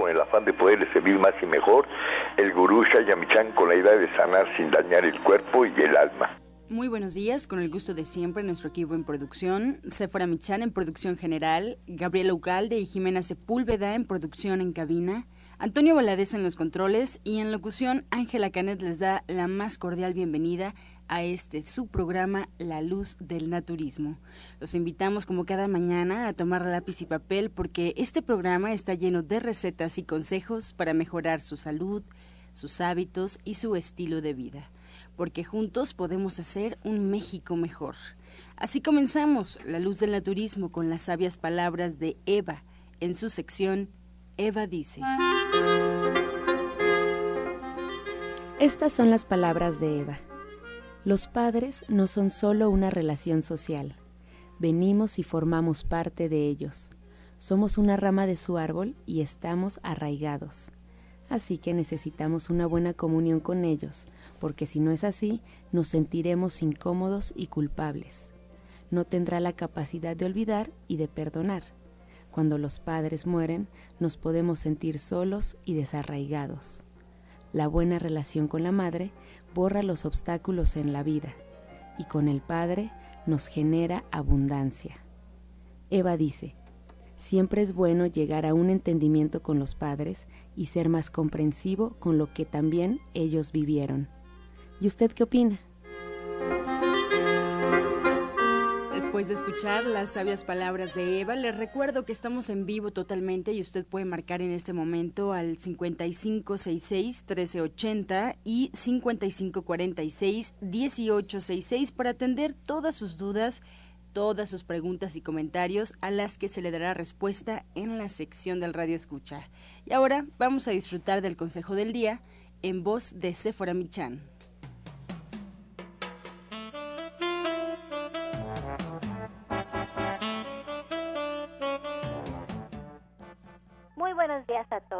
con el afán de poderle servir más y mejor, el gurú Shayamichan con la idea de sanar sin dañar el cuerpo y el alma. Muy buenos días, con el gusto de siempre, nuestro equipo en producción, Sephora Michan en producción general, Gabriela Ugalde y Jimena Sepúlveda en producción en cabina, Antonio Valadez en los controles y en locución, Ángela Canet les da la más cordial bienvenida a este su programa La Luz del Naturismo. Los invitamos como cada mañana a tomar lápiz y papel porque este programa está lleno de recetas y consejos para mejorar su salud, sus hábitos y su estilo de vida, porque juntos podemos hacer un México mejor. Así comenzamos La Luz del Naturismo con las sabias palabras de Eva en su sección Eva dice. Estas son las palabras de Eva. Los padres no son solo una relación social. Venimos y formamos parte de ellos. Somos una rama de su árbol y estamos arraigados. Así que necesitamos una buena comunión con ellos, porque si no es así, nos sentiremos incómodos y culpables. No tendrá la capacidad de olvidar y de perdonar. Cuando los padres mueren, nos podemos sentir solos y desarraigados. La buena relación con la madre borra los obstáculos en la vida y con el Padre nos genera abundancia. Eva dice, siempre es bueno llegar a un entendimiento con los padres y ser más comprensivo con lo que también ellos vivieron. ¿Y usted qué opina? Después de escuchar las sabias palabras de Eva, les recuerdo que estamos en vivo totalmente y usted puede marcar en este momento al 5566-1380 y 5546-1866 para atender todas sus dudas, todas sus preguntas y comentarios a las que se le dará respuesta en la sección del Radio Escucha. Y ahora vamos a disfrutar del consejo del día en voz de Sephora Michan.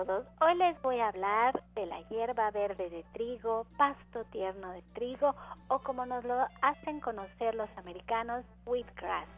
Hoy les voy a hablar de la hierba verde de trigo, pasto tierno de trigo o como nos lo hacen conocer los americanos, wheatgrass.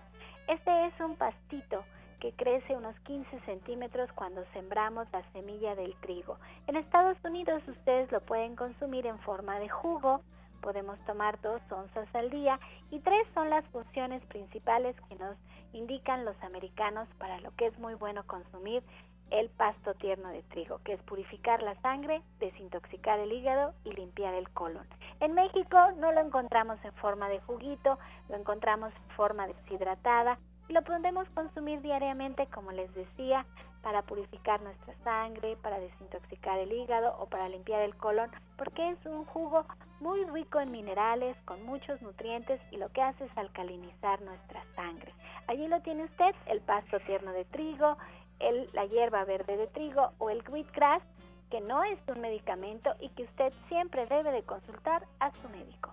Este es un pastito que crece unos 15 centímetros cuando sembramos la semilla del trigo. En Estados Unidos ustedes lo pueden consumir en forma de jugo, podemos tomar dos onzas al día y tres son las funciones principales que nos indican los americanos para lo que es muy bueno consumir el pasto tierno de trigo, que es purificar la sangre, desintoxicar el hígado y limpiar el colon. En México no lo encontramos en forma de juguito, lo encontramos en forma deshidratada lo podemos consumir diariamente, como les decía, para purificar nuestra sangre, para desintoxicar el hígado o para limpiar el colon, porque es un jugo muy rico en minerales, con muchos nutrientes y lo que hace es alcalinizar nuestra sangre. Allí lo tiene usted, el pasto tierno de trigo, el, la hierba verde de trigo o el wheatgrass, que no es un medicamento y que usted siempre debe de consultar a su médico.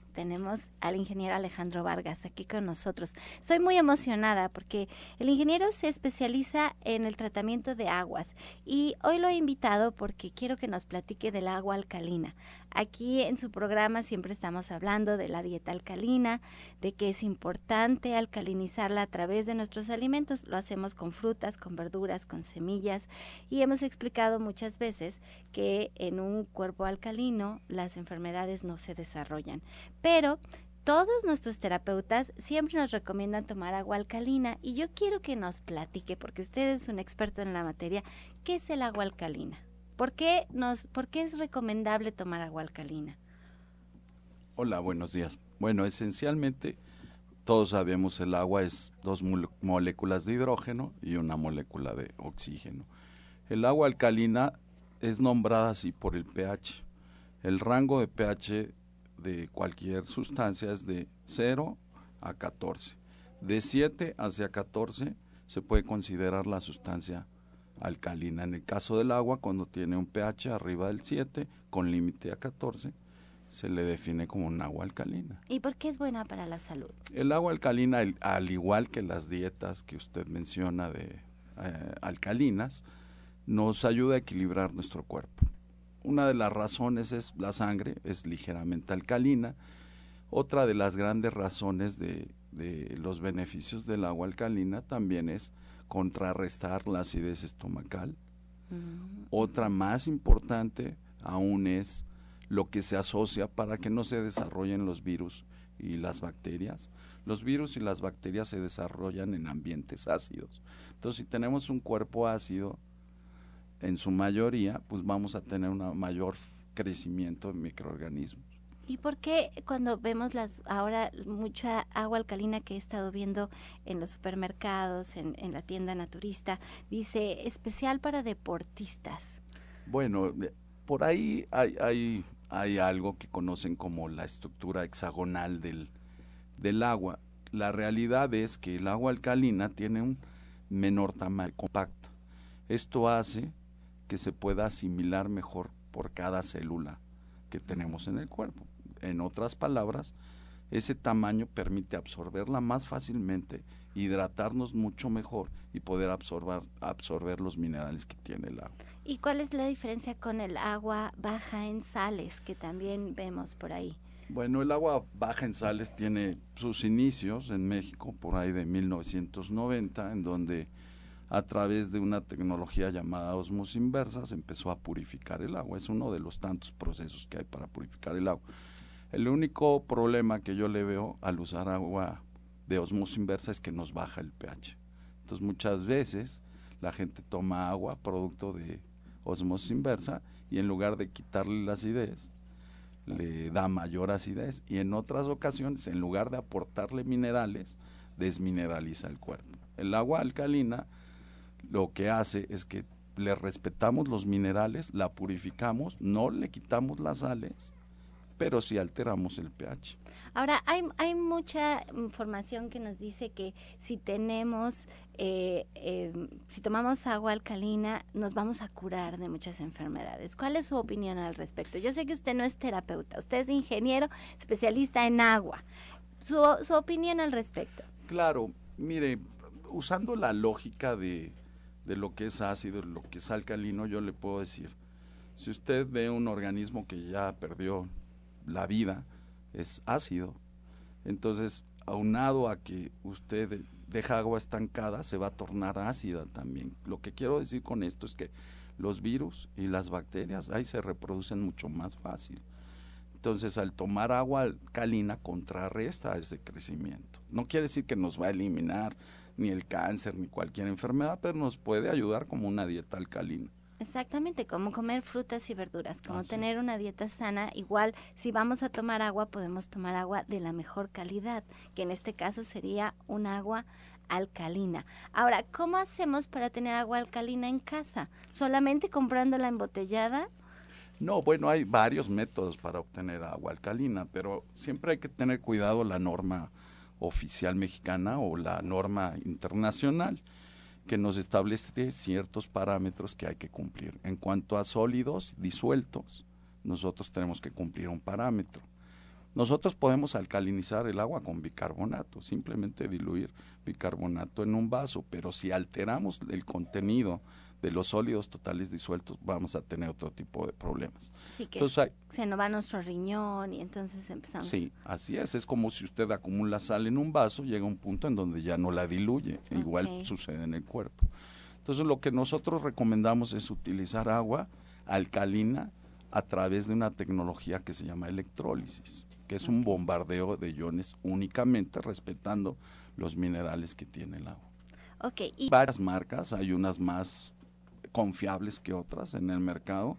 tenemos al ingeniero Alejandro Vargas aquí con nosotros. Soy muy emocionada porque el ingeniero se especializa en el tratamiento de aguas y hoy lo he invitado porque quiero que nos platique del agua alcalina. Aquí en su programa siempre estamos hablando de la dieta alcalina, de que es importante alcalinizarla a través de nuestros alimentos. Lo hacemos con frutas, con verduras, con semillas y hemos explicado muchas veces que en un cuerpo alcalino las enfermedades no se desarrollan. Pero todos nuestros terapeutas siempre nos recomiendan tomar agua alcalina y yo quiero que nos platique, porque usted es un experto en la materia, ¿qué es el agua alcalina? ¿Por qué, nos, ¿Por qué es recomendable tomar agua alcalina? Hola, buenos días. Bueno, esencialmente todos sabemos el agua es dos moléculas de hidrógeno y una molécula de oxígeno. El agua alcalina es nombrada así por el pH. El rango de pH de cualquier sustancia es de 0 a 14. De 7 hacia 14 se puede considerar la sustancia alcalina. En el caso del agua, cuando tiene un pH arriba del 7 con límite a 14, se le define como un agua alcalina. ¿Y por qué es buena para la salud? El agua alcalina, al igual que las dietas que usted menciona de eh, alcalinas, nos ayuda a equilibrar nuestro cuerpo. Una de las razones es la sangre, es ligeramente alcalina. Otra de las grandes razones de, los beneficios del agua alcalina también es contrarrestar la acidez estomacal. Mm. Otra más importante aún es lo que se asocia para que no se desarrollen los virus y las bacterias. Los virus y las bacterias se desarrollan en ambientes ácidos. Entonces, si tenemos un cuerpo ácido, en su mayoría, pues vamos a tener un mayor crecimiento de microorganismos. ¿Y por qué cuando vemos las ahora mucha agua alcalina que he estado viendo en los supermercados, en, la tienda naturista, dice especial para deportistas? Bueno, por ahí hay, algo que conocen como la estructura hexagonal del agua. La realidad es que el agua alcalina tiene un menor tamaño compacto. Esto hace que se pueda asimilar mejor por cada célula que tenemos en el cuerpo. En otras palabras, ese tamaño permite absorberla más fácilmente, hidratarnos mucho mejor y poder absorber, absorber los minerales que tiene el agua. ¿Y cuál es la diferencia con el agua baja en sales que también vemos por ahí? Bueno, el agua baja en sales tiene sus inicios en México por ahí de 1990, en donde a través de una tecnología llamada osmosis inversa se empezó a purificar el agua. Es uno de los tantos procesos que hay para purificar el agua. El único problema que yo le veo al usar agua de osmosis inversa es que nos baja el pH. Entonces muchas veces la gente toma agua producto de osmosis inversa y en lugar de quitarle la acidez, le da mayor acidez y en otras ocasiones, en lugar de aportarle minerales, desmineraliza el cuerpo. El agua alcalina lo que hace es que le respetamos los minerales, la purificamos, no le quitamos las sales pero sí alteramos el pH. Ahora, hay, hay mucha información que nos dice que si tenemos, eh, em, si tomamos agua alcalina, nos vamos a curar de muchas enfermedades. ¿Cuál es su opinión al respecto? Yo sé que usted no es terapeuta, usted es ingeniero especialista en agua. Su, su opinión al respecto. Claro, mire, usando la lógica de, de lo que es ácido, lo que es alcalino, yo le puedo decir, si usted ve un organismo que ya perdió la vida es ácido. Entonces, aunado a que usted deja agua estancada, se va a tornar ácida también. Lo que quiero decir con esto es que los virus y las bacterias ahí se reproducen mucho más fácil. Entonces, al tomar agua alcalina contrarresta ese crecimiento. No quiere decir que nos va a eliminar ni el cáncer ni cualquier enfermedad, pero nos puede ayudar como una dieta alcalina. Exactamente, como comer frutas y verduras, como tener una dieta sana. Igual, si vamos a tomar agua, podemos tomar agua de la mejor calidad, que en este caso sería un agua alcalina. Ahora, ¿cómo hacemos para tener agua alcalina en casa? ¿Solamente comprándola embotellada? No, bueno, hay varios métodos para obtener agua alcalina, pero siempre hay que tener cuidado la norma oficial mexicana o la norma internacional que nos establece ciertos parámetros que hay que cumplir. En cuanto a sólidos disueltos, nosotros tenemos que cumplir un parámetro. Nosotros podemos alcalinizar el agua con bicarbonato, simplemente diluir bicarbonato en un vaso, pero si alteramos el contenido de los sólidos totales disueltos vamos a tener otro tipo de problemas. Sí, que se nos va nuestro riñón y entonces empezamos. Sí, así es. Es como si usted acumula sal en un vaso, llega un punto en donde ya no la diluye. Igual sucede en el cuerpo. Entonces lo que nosotros recomendamos es utilizar agua alcalina a través de una tecnología que se llama electrólisis, que es un bombardeo de iones únicamente respetando los minerales que tiene el agua. Okay, y... Varias marcas, hay unas más confiables que otras en el mercado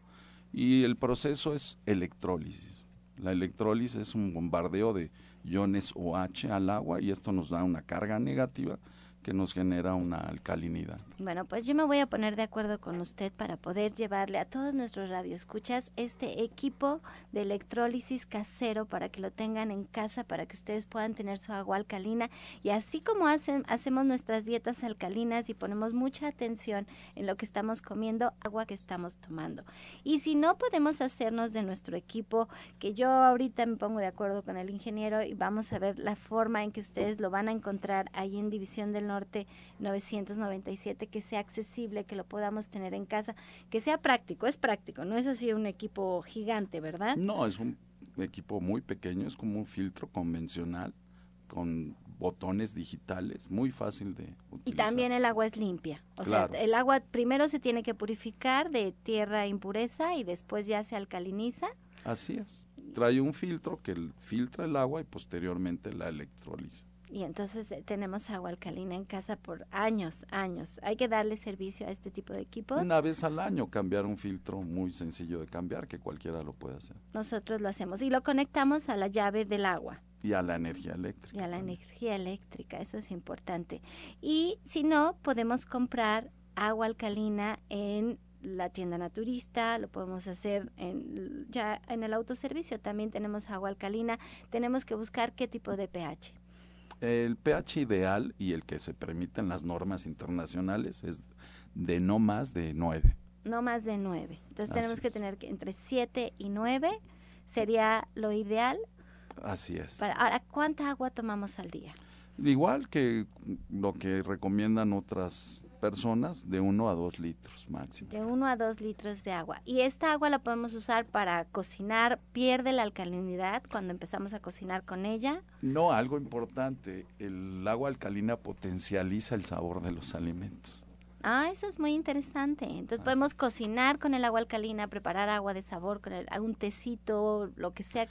y el proceso es electrólisis. La electrólisis es un bombardeo de iones OH al agua y esto nos da una carga negativa que nos genera una alcalinidad. Bueno, pues yo me voy a poner de acuerdo con usted para poder llevarle a todos nuestros radioescuchas este equipo de electrólisis casero para que lo tengan en casa, para que ustedes puedan tener su agua alcalina. Y así como hacen, hacemos nuestras dietas alcalinas y ponemos mucha atención en lo que estamos comiendo, agua que estamos tomando. Y si no podemos hacernos de nuestro equipo, que yo ahorita me pongo de acuerdo con el ingeniero y vamos a ver la forma en que ustedes lo van a encontrar ahí en División del Norte 997, que sea accesible, que lo podamos tener en casa, que sea práctico, es práctico, no es así un equipo gigante, ¿verdad? No, es un equipo muy pequeño, es como un filtro convencional con botones digitales, muy fácil de utilizar. Y también el agua es limpia. O sea, el agua primero se tiene que purificar de tierra impureza y después ya se alcaliniza. Así es. Trae un filtro que filtra el agua y posteriormente la electroliza y entonces eh, tenemos agua alcalina en casa por años, años. Hay que darle servicio a este tipo de equipos. Una vez al año cambiar un filtro muy sencillo de cambiar que cualquiera lo puede hacer. Nosotros lo hacemos y lo conectamos a la llave del agua. Y a la energía eléctrica. Y a la energía eléctrica, eso es importante. Y si no, podemos comprar agua alcalina en la tienda naturista, lo podemos hacer en, ya en el autoservicio, también tenemos agua alcalina, tenemos que buscar qué tipo de pH el pH ideal y el que se permite en las normas internacionales es de no más de 9. No más de 9. Entonces tenemos que tener que entre 7 y 9 sería lo ideal. Así es. ahora, ¿cuánta agua tomamos al día? Igual que lo que recomiendan otras personas de 1 a 2 litros máximo. De 1 a 2 litros de agua. ¿Y esta agua la podemos usar para cocinar? ¿Pierde la alcalinidad cuando empezamos a cocinar con ella? No, algo importante. El agua alcalina potencializa el sabor de los alimentos. Ah, eso es muy interesante. Entonces podemos cocinar con el agua alcalina, preparar agua de sabor con el, un tecito, lo que sea,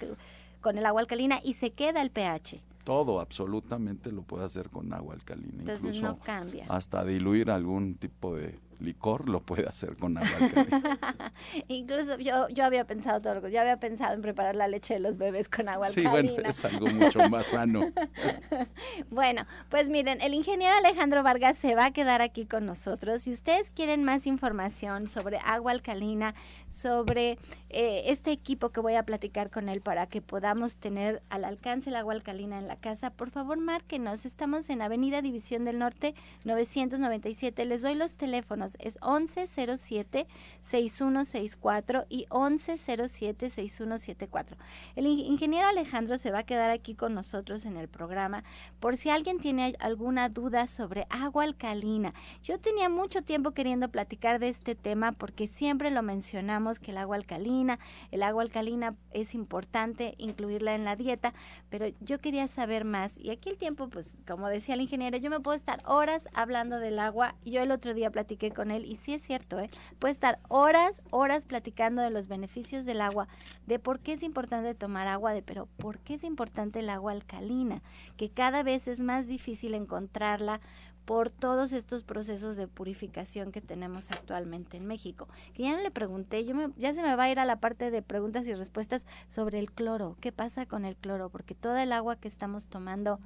con el agua alcalina y se queda el pH todo absolutamente lo puede hacer con agua alcalina. Entonces Incluso no cambia. Hasta diluir algún tipo de licor lo puede hacer con agua Incluso yo, yo había pensado todo, yo había pensado en preparar la leche de los bebés con agua sí, alcalina. Sí, bueno, es algo mucho más sano. bueno, pues miren, el ingeniero Alejandro Vargas se va a quedar aquí con nosotros. Si ustedes quieren más información sobre agua alcalina, sobre eh, este equipo que voy a platicar con él para que podamos tener al alcance el agua alcalina en la casa, por favor márquenos. Estamos en Avenida División del Norte 997. Les doy los teléfonos es 1107-6164 y 1107-6174. El ingeniero Alejandro se va a quedar aquí con nosotros en el programa por si alguien tiene alguna duda sobre agua alcalina. Yo tenía mucho tiempo queriendo platicar de este tema porque siempre lo mencionamos que el agua alcalina, el agua alcalina es importante incluirla en la dieta, pero yo quería saber más y aquí el tiempo, pues como decía el ingeniero, yo me puedo estar horas hablando del agua. Yo el otro día platiqué con con él y sí es cierto, ¿eh? puede estar horas, horas platicando de los beneficios del agua, de por qué es importante tomar agua, de pero por qué es importante el agua alcalina, que cada vez es más difícil encontrarla por todos estos procesos de purificación que tenemos actualmente en México. Que ya no le pregunté, yo me, ya se me va a ir a la parte de preguntas y respuestas sobre el cloro. ¿Qué pasa con el cloro? Porque toda el agua que estamos tomando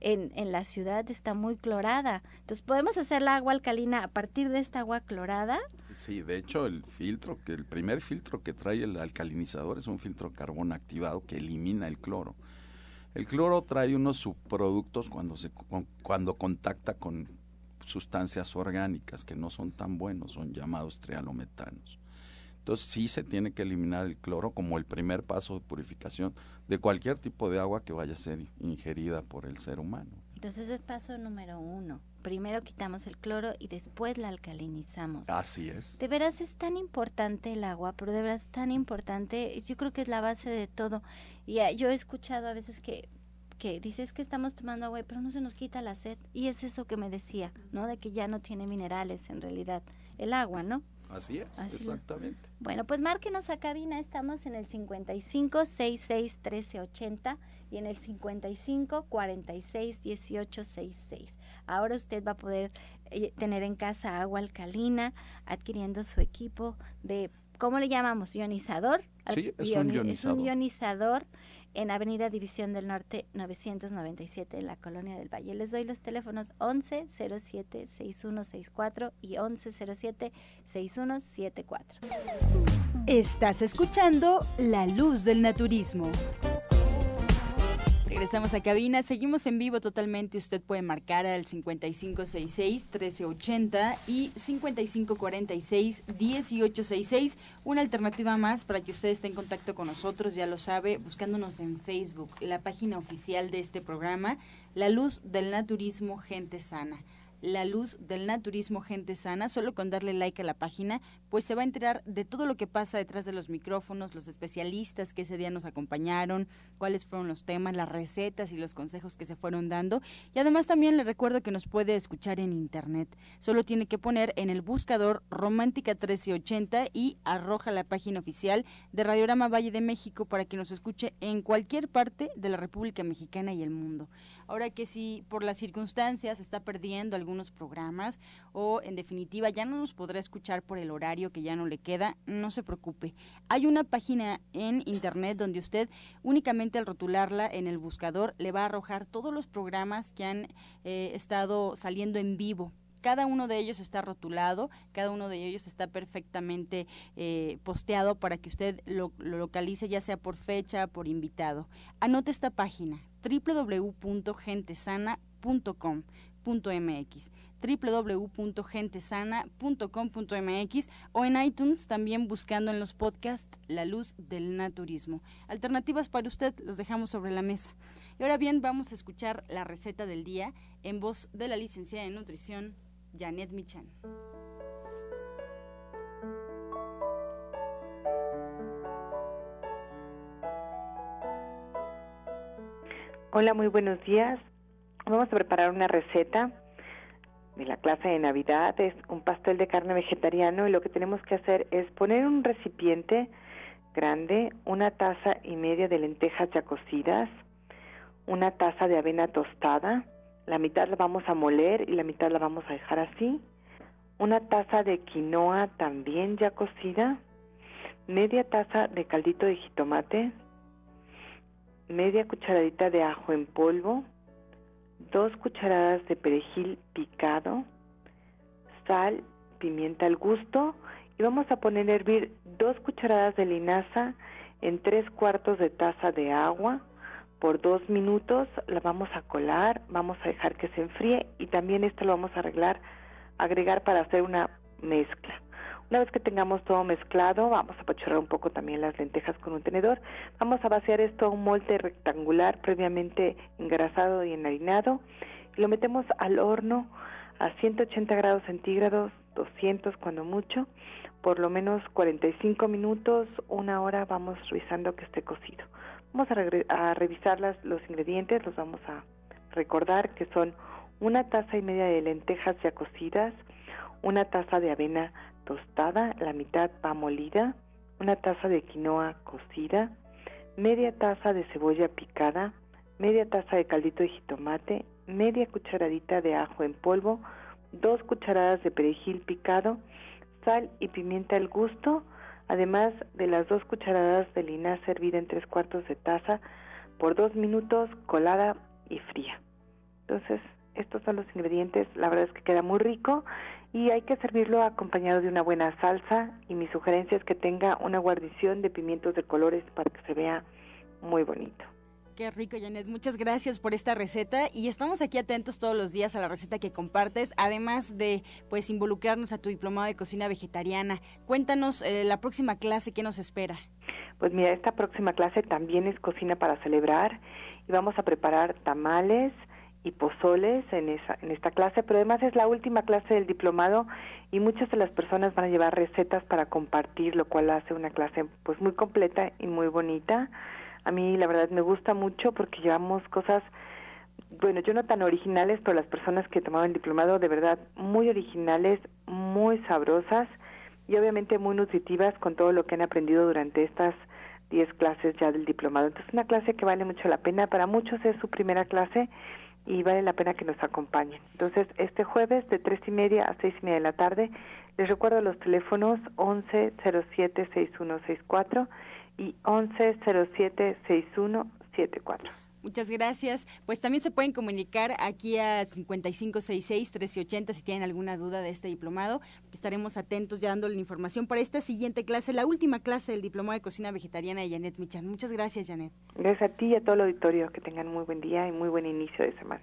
en, en la ciudad está muy clorada. Entonces, ¿podemos hacer la agua alcalina a partir de esta agua clorada? Sí, de hecho, el filtro, que el primer filtro que trae el alcalinizador es un filtro carbón activado que elimina el cloro. El cloro trae unos subproductos cuando, se, cuando contacta con sustancias orgánicas que no son tan buenos, son llamados trialometanos. Entonces sí se tiene que eliminar el cloro como el primer paso de purificación de cualquier tipo de agua que vaya a ser ingerida por el ser humano. Entonces es paso número uno. Primero quitamos el cloro y después la alcalinizamos. Así es. De veras es tan importante el agua, pero de veras tan importante, yo creo que es la base de todo. Y ah, yo he escuchado a veces que que dices que estamos tomando agua, pero no se nos quita la sed. Y es eso que me decía, ¿no? De que ya no tiene minerales en realidad el agua, ¿no? Así es, exactamente. Bueno, pues márquenos a cabina, estamos en el 55 66 13 80 y en el 55 46 18 66. Ahora usted va a poder eh, tener en casa agua alcalina adquiriendo su equipo de ¿cómo le llamamos? Ionizador. Sí, es un ionizador. Es un ionizador en Avenida División del Norte 997 en la Colonia del Valle. Les doy los teléfonos 1107 6164 y 1107 6174. Estás escuchando La Luz del Naturismo. Regresamos a cabina, seguimos en vivo totalmente. Usted puede marcar al 5566-1380 y 5546-1866. Una alternativa más para que usted esté en contacto con nosotros, ya lo sabe, buscándonos en Facebook, la página oficial de este programa, La Luz del Naturismo Gente Sana la luz del naturismo gente sana, solo con darle like a la página, pues se va a enterar de todo lo que pasa detrás de los micrófonos, los especialistas que ese día nos acompañaron, cuáles fueron los temas, las recetas y los consejos que se fueron dando. Y además también le recuerdo que nos puede escuchar en internet. Solo tiene que poner en el buscador Romántica 1380 y arroja la página oficial de Radiorama Valle de México para que nos escuche en cualquier parte de la República Mexicana y el mundo. Ahora que si por las circunstancias está perdiendo algunos programas o en definitiva ya no nos podrá escuchar por el horario que ya no le queda, no se preocupe. Hay una página en internet donde usted únicamente al rotularla en el buscador le va a arrojar todos los programas que han eh, estado saliendo en vivo cada uno de ellos está rotulado, cada uno de ellos está perfectamente eh, posteado para que usted lo, localice ya sea por fecha, por invitado. Anote esta página, www.gentesana.com.mx www.gentesana.com.mx o en iTunes también buscando en los podcasts La Luz del Naturismo. Alternativas para usted los dejamos sobre la mesa. Y ahora bien, vamos a escuchar la receta del día en voz de la licenciada en nutrición Janet Michan. Hola, muy buenos días. Vamos a preparar una receta de la clase de Navidad. Es un pastel de carne vegetariano y lo que tenemos que hacer es poner un recipiente grande, una taza y media de lentejas ya cocidas, una taza de avena tostada, la mitad la vamos a moler y la mitad la vamos a dejar así. Una taza de quinoa también ya cocida. Media taza de caldito de jitomate. Media cucharadita de ajo en polvo. Dos cucharadas de perejil picado. Sal, pimienta al gusto. Y vamos a poner a hervir dos cucharadas de linaza en tres cuartos de taza de agua por dos minutos, la vamos a colar, vamos a dejar que se enfríe y también esto lo vamos a arreglar, agregar para hacer una mezcla. Una vez que tengamos todo mezclado, vamos a apachurrar un poco también las lentejas con un tenedor. Vamos a vaciar esto a un molde rectangular previamente engrasado y enharinado y lo metemos al horno a 180 grados centígrados, 200 cuando mucho, por lo menos 45 minutos, una hora vamos revisando que esté cocido. Vamos a, revisar los ingredientes, los vamos a recordar que son una taza y media de lentejas ya cocidas, una taza de avena tostada, la mitad va molida, una taza de quinoa cocida, media taza de cebolla picada, media taza de caldito de jitomate, media cucharadita de ajo en polvo, dos cucharadas de perejil picado, sal y pimienta al gusto, además de las dos cucharadas de linaza servida en tres cuartos de taza por dos minutos colada y fría. Entonces, estos son los ingredientes, la verdad es que queda muy rico y hay que servirlo acompañado de una buena salsa y mi sugerencia es que tenga una guarnición de pimientos de colores para que se vea muy bonito. Qué rico, Janet. Muchas gracias por esta receta y estamos aquí atentos todos los días a la receta que compartes, además de pues involucrarnos a tu diplomado de cocina vegetariana. Cuéntanos eh, la próxima clase, ¿qué nos espera? Pues mira, esta próxima clase también es cocina para celebrar y vamos a preparar tamales y pozoles en, esa, en esta clase, pero además es la última clase del diplomado y muchas de las personas van a llevar recetas para compartir, lo cual hace una clase pues muy completa y muy bonita. A mí la verdad me gusta mucho porque llevamos cosas, bueno, yo no tan originales, pero las personas que tomaban el diplomado de verdad muy originales, muy sabrosas y obviamente muy nutritivas con todo lo que han aprendido durante estas 10 clases ya del diplomado. Entonces, una clase que vale mucho la pena. Para muchos es su primera clase y vale la pena que nos acompañen. Entonces, este jueves de tres y media a seis y media de la tarde Les recuerdo los teléfonos 1107-6164 y 1107-6174. Muchas gracias. Pues también se pueden comunicar aquí a 5566-1380 si tienen alguna duda de este diplomado. Estaremos atentos ya dándole la información para esta siguiente clase, la última clase del Diplomado de Cocina Vegetariana de Janet Michan. Muchas gracias, Janet. Gracias a ti y a todo el auditorio. Que tengan muy buen día y muy buen inicio de semana.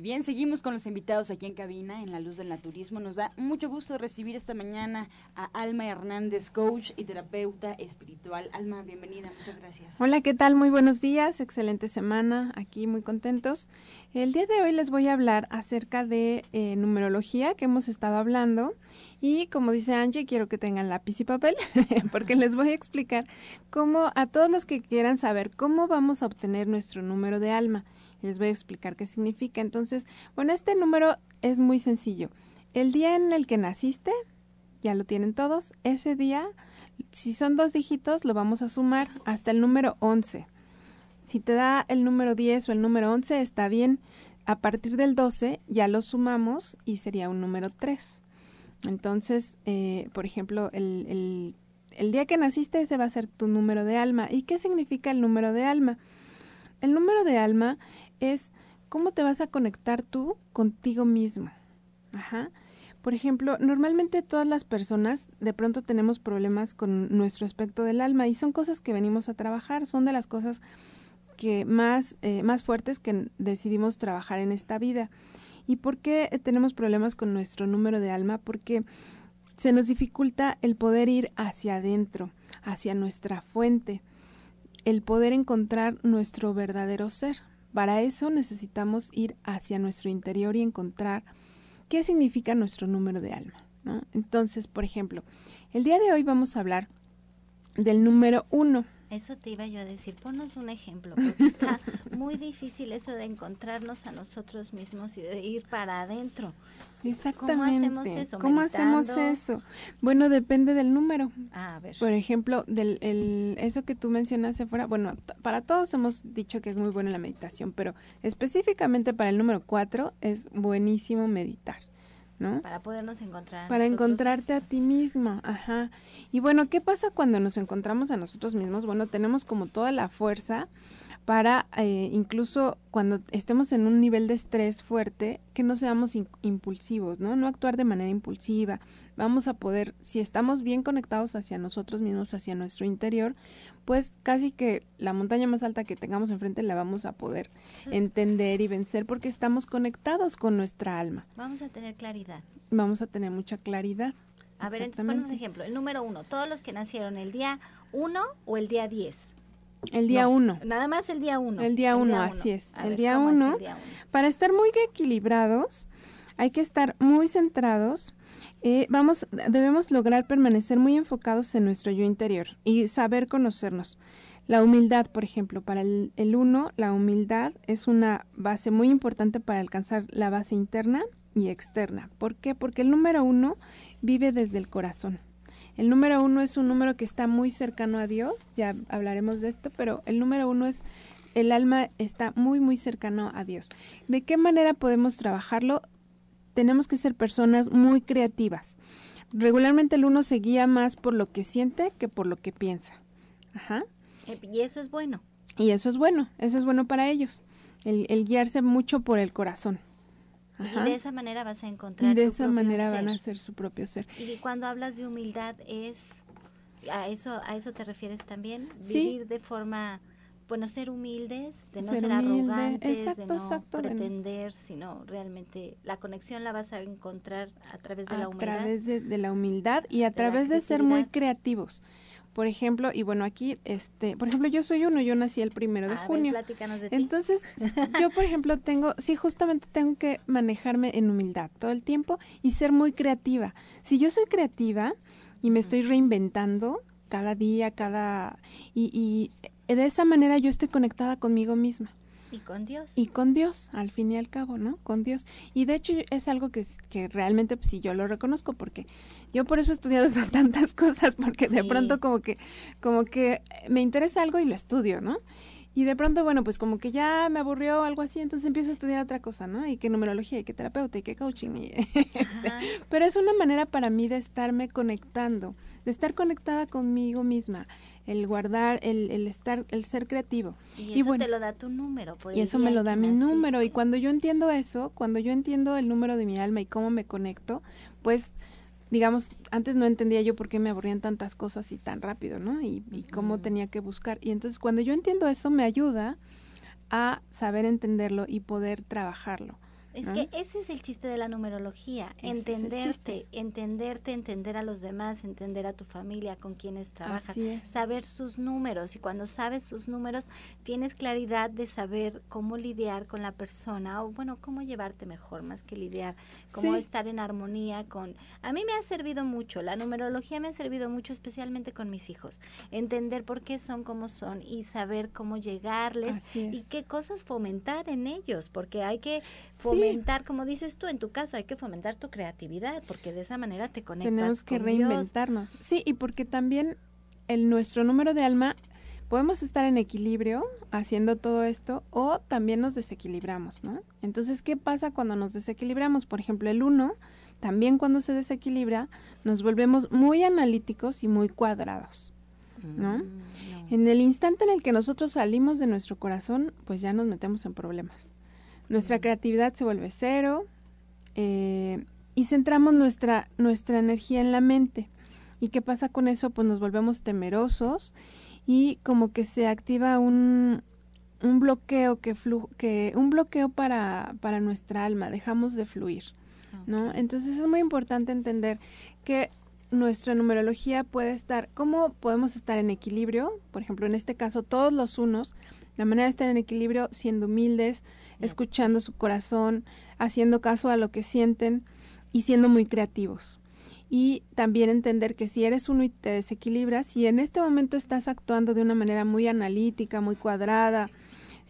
Y bien, seguimos con los invitados aquí en cabina, en la luz del naturismo. Nos da mucho gusto recibir esta mañana a Alma Hernández, coach y terapeuta espiritual. Alma, bienvenida, muchas gracias. Hola, ¿qué tal? Muy buenos días, excelente semana, aquí muy contentos. El día de hoy les voy a hablar acerca de eh, numerología que hemos estado hablando. Y como dice Angie, quiero que tengan lápiz y papel, porque les voy a explicar cómo, a todos los que quieran saber cómo vamos a obtener nuestro número de alma les voy a explicar qué significa. Entonces, bueno, este número es muy sencillo. El día en el que naciste, ya lo tienen todos, ese día, si son dos dígitos, lo vamos a sumar hasta el número 11. Si te da el número 10 o el número 11, está bien. A partir del 12 ya lo sumamos y sería un número 3. Entonces, eh, por ejemplo, el, el, el día que naciste, ese va a ser tu número de alma. ¿Y qué significa el número de alma? El número de alma es cómo te vas a conectar tú contigo mismo. Ajá. Por ejemplo, normalmente todas las personas de pronto tenemos problemas con nuestro aspecto del alma y son cosas que venimos a trabajar, son de las cosas que más, eh, más fuertes que decidimos trabajar en esta vida. ¿Y por qué tenemos problemas con nuestro número de alma? Porque se nos dificulta el poder ir hacia adentro, hacia nuestra fuente, el poder encontrar nuestro verdadero ser. Para eso necesitamos ir hacia nuestro interior y encontrar qué significa nuestro número de alma. Entonces, por ejemplo, el día de hoy vamos a hablar del número uno. Eso te iba yo a decir, ponos un ejemplo, porque está muy difícil eso de encontrarnos a nosotros mismos y de ir para adentro. Exactamente. ¿Cómo hacemos eso? ¿Cómo hacemos eso? Bueno, depende del número. Ah, a ver. Por ejemplo, del el, eso que tú mencionaste fuera, bueno, para todos hemos dicho que es muy buena la meditación, pero específicamente para el número cuatro es buenísimo meditar. ¿No? Para podernos encontrar. Para encontrarte a ti mismo, ajá. Y bueno, ¿qué pasa cuando nos encontramos a nosotros mismos? Bueno, tenemos como toda la fuerza para eh, incluso cuando estemos en un nivel de estrés fuerte, que no seamos impulsivos, ¿no? No actuar de manera impulsiva. Vamos a poder, si estamos bien conectados hacia nosotros mismos, hacia nuestro interior, pues casi que la montaña más alta que tengamos enfrente la vamos a poder entender y vencer porque estamos conectados con nuestra alma. Vamos a tener claridad. Vamos a tener mucha claridad. A ver, entonces ponemos ejemplo. El número uno, todos los que nacieron el día uno o el día diez. El día uno. nada más el día uno. El día uno, así es. El, día uno, Para estar muy equilibrados, hay que estar muy centrados. Eh, vamos, debemos lograr permanecer muy enfocados en nuestro yo interior y saber conocernos. La humildad, por ejemplo, para el, el uno, la humildad es una base muy importante para alcanzar la base interna y externa. ¿Por qué? Porque el número uno vive desde el corazón. El número uno es un número que está muy cercano a Dios, ya hablaremos de esto, pero el número uno es el alma está muy, muy cercano a Dios. ¿De qué manera podemos trabajarlo? Tenemos que ser personas muy creativas. Regularmente el uno se guía más por lo que siente que por lo que piensa. Ajá. Y eso es bueno. Y eso es bueno, eso es bueno para ellos, el, el guiarse mucho por el corazón. Y de esa manera vas a encontrar. Y de esa manera van a ser. su propio ser. Y cuando hablas de humildad es a eso a eso te refieres también vivir de forma bueno ser humildes de no ser, arrogantes de no pretender sino realmente la conexión la vas a encontrar a través de la humildad. a través de, la humildad y a través de ser muy creativos por ejemplo, y bueno, aquí, este, por ejemplo, yo soy uno, yo nací el primero de junio. Entonces, yo, por ejemplo, tengo, sí, justamente tengo que manejarme en humildad todo el tiempo y ser muy creativa. Si yo soy creativa y me estoy reinventando, cada día, cada... Y, y de esa manera yo estoy conectada conmigo misma. Y con Dios. Y con Dios, al fin y al cabo, ¿no? Con Dios. Y de hecho es algo que, que realmente, pues sí, yo lo reconozco porque yo por eso he estudiado tantas cosas, porque de pronto como que, como que me interesa algo y lo estudio, ¿no? Y de pronto, bueno, pues como que ya me aburrió algo así, entonces empiezo a estudiar otra cosa, ¿no? Y qué numerología, y qué terapeuta, y qué coaching. Y este, pero es una manera para mí de estarme conectando, de estar conectada conmigo misma, el guardar, el, el estar, el ser creativo. Y eso te lo da tu número. Por y eso me lo da mi número. Y cuando yo entiendo eso, cuando yo entiendo el número de mi alma y cómo me conecto, pues digamos, antes no entendía yo por qué me aburrían tantas cosas y tan rápido, ¿no? Y, cómo tenía que buscar. Y entonces cuando yo entiendo eso me ayuda a saber entenderlo y poder trabajarlo. Es que ese es el chiste de la numerología, entenderte, entenderte, entender a los demás, entender a tu familia, con quienes trabajas, saber sus números. Y cuando sabes sus números tienes claridad de saber cómo lidiar con la persona o bueno, cómo llevarte mejor más que lidiar, cómo estar en armonía con... A mí me ha servido mucho, la numerología me ha servido mucho especialmente con mis hijos, entender por qué son como son y saber cómo llegarles y qué cosas fomentar en ellos, porque hay que fomentar fomentar, como dices tú, en tu caso hay que fomentar tu creatividad, porque de esa manera te conectas Tenemos que reinventarnos. Sí, y porque también el nuestro número de alma podemos estar en equilibrio haciendo todo esto o también nos desequilibramos, ¿no? Entonces, ¿qué pasa cuando nos desequilibramos? Por ejemplo, el uno, también cuando se desequilibra, nos volvemos muy analíticos y muy cuadrados, ¿no? Mm, en el instante en el que nosotros salimos de nuestro corazón, pues ya nos metemos en problemas. Nuestra creatividad se vuelve cero eh, y centramos nuestra, nuestra energía en la mente. ¿Y qué pasa con eso? Pues nos volvemos temerosos y como que se activa un, un bloqueo que, que un bloqueo para, para nuestra alma, dejamos de fluir, ¿no? Entonces es muy importante entender que nuestra numerología puede estar, ¿cómo podemos estar en equilibrio? Por ejemplo, en este caso, todos los unos, la manera de estar en equilibrio siendo humildes, escuchando su corazón, haciendo caso a lo que sienten y siendo muy creativos. Y también entender que si eres uno y te desequilibras, y en este momento estás actuando de una manera muy analítica, muy cuadrada,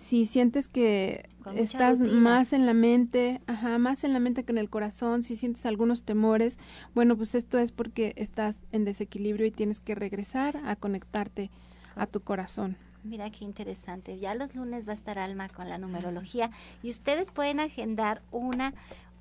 si sientes que estás más en la mente, ajá, más en la mente que en el corazón, si sientes algunos temores, bueno, pues esto es porque estás en desequilibrio y tienes que regresar a conectarte a tu corazón. Mira qué interesante. Ya los lunes va a estar Alma con la numerología y ustedes pueden agendar una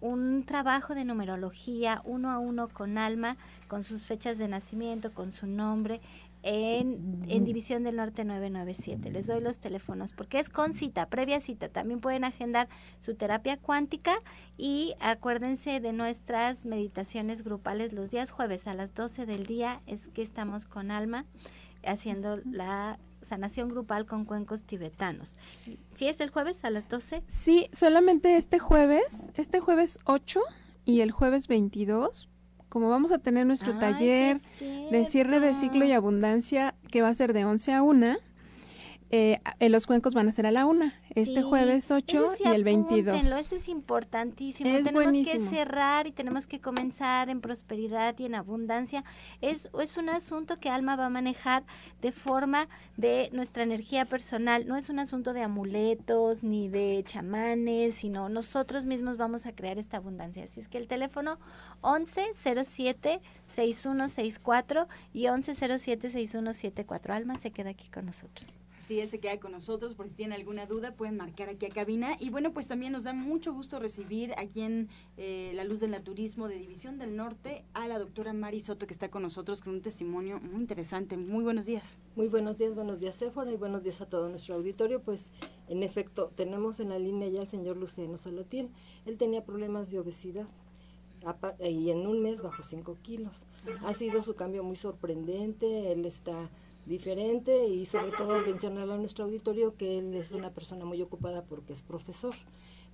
un trabajo de numerología uno a uno con Alma, con sus fechas de nacimiento, con su nombre, en, en, División del Norte 997. Les doy los teléfonos porque es con cita, previa cita. También pueden agendar su terapia cuántica y acuérdense de nuestras meditaciones grupales los días jueves a las 12 del día. Es que estamos con Alma haciendo la sanación grupal con cuencos tibetanos. ¿Sí es el jueves a las 12? Sí, solamente este jueves, este jueves 8 y el jueves 22, como vamos a tener nuestro taller de cierre de ciclo y abundancia que va a ser de 11 a 1, eh, los cuencos van a ser a la una, este jueves 8 y el 22. Eso es importantísimo. tenemos que cerrar y tenemos que comenzar en prosperidad y en abundancia. Es, es un asunto que Alma va a manejar de forma de nuestra energía personal. No es un asunto de amuletos ni de chamanes, sino nosotros mismos vamos a crear esta abundancia. Así es que el teléfono 1107 6164 y 1107 6174. Alma se queda aquí con nosotros. Sí, se queda con nosotros. Por si tienen alguna duda, pueden marcar aquí a cabina. Y bueno, pues también nos da mucho gusto recibir aquí en eh, La Luz del Naturismo de División del Norte a la doctora Mari Soto, que está con nosotros con un testimonio muy interesante. Muy buenos días. Muy buenos días, buenos días, Sephora, y buenos días a todo nuestro auditorio. Pues, en efecto, tenemos en la línea ya al señor Luceno Salatiel. Él tenía problemas de obesidad y en un mes bajó 5 kilos. Ha sido su cambio muy sorprendente. Él está diferente y sobre todo mencionar a nuestro auditorio que él es una persona muy ocupada porque es profesor,